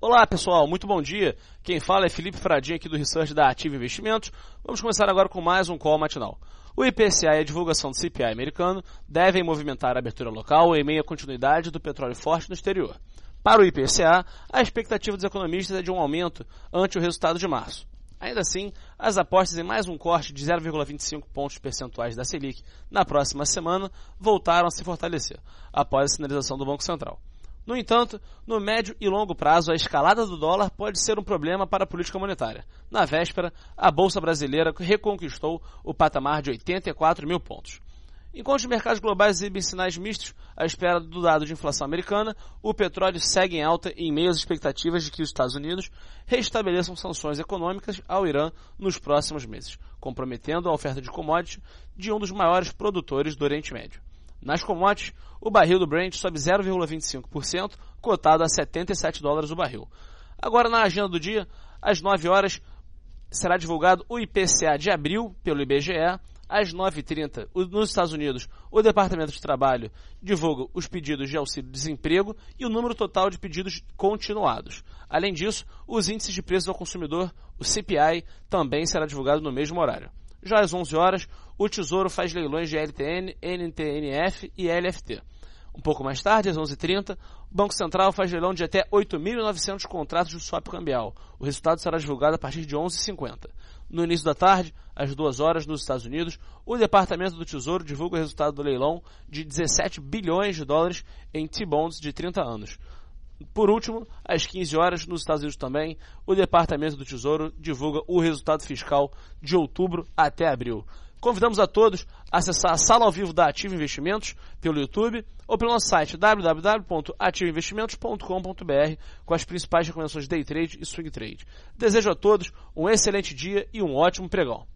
Olá pessoal, muito bom dia. Quem fala é Felipe Fradinho aqui do Research da Ativa Investimentos. Vamos começar agora com mais um call matinal. O IPCA e a divulgação do CPI americano devem movimentar a abertura local em meio à continuidade do petróleo forte no exterior. Para o IPCA, a expectativa dos economistas é de um aumento ante o resultado de março. Ainda assim, as apostas em mais um corte de 0,25 pontos percentuais da Selic na próxima semana voltaram a se fortalecer, após a sinalização do Banco Central. No entanto, no médio e longo prazo, a escalada do dólar pode ser um problema para a política monetária. Na véspera, a Bolsa Brasileira reconquistou o patamar de 84 mil pontos. Enquanto os mercados globais exibem sinais mistos à espera do dado de inflação americana, o petróleo segue em alta em meio às expectativas de que os Estados Unidos restabeleçam sanções econômicas ao Irã nos próximos meses, comprometendo a oferta de commodities de um dos maiores produtores do Oriente Médio. Nas commodities, o barril do Brent sobe 0,25%, cotado a 77 dólares o barril. Agora, na agenda do dia, às 9 horas, será divulgado o IPCA de abril pelo IBGE. Às 9h30, nos Estados Unidos, o Departamento de Trabalho divulga os pedidos de auxílio-desemprego e o número total de pedidos continuados. Além disso, os índices de preços ao consumidor, o CPI, também será divulgado no mesmo horário. Já às 11 horas, o Tesouro faz leilões de LTN, NTNF e LFT. Um pouco mais tarde, às 11h30, o Banco Central faz leilão de até 8.900 contratos de swap cambial. O resultado será divulgado a partir de 11h50. No início da tarde, às 2 horas, nos Estados Unidos, o Departamento do Tesouro divulga o resultado do leilão de 17 bilhões de dólares em T-bonds de 30 anos. Por último, às 15 horas, nos Estados Unidos também, o Departamento do Tesouro divulga o resultado fiscal de outubro até abril. Convidamos a todos a acessar a sala ao vivo da Ativo Investimentos pelo YouTube ou pelo nosso site www.ativoinvestimentos.com.br com as principais recomendações de day trade e swing trade. Desejo a todos um excelente dia e um ótimo pregão.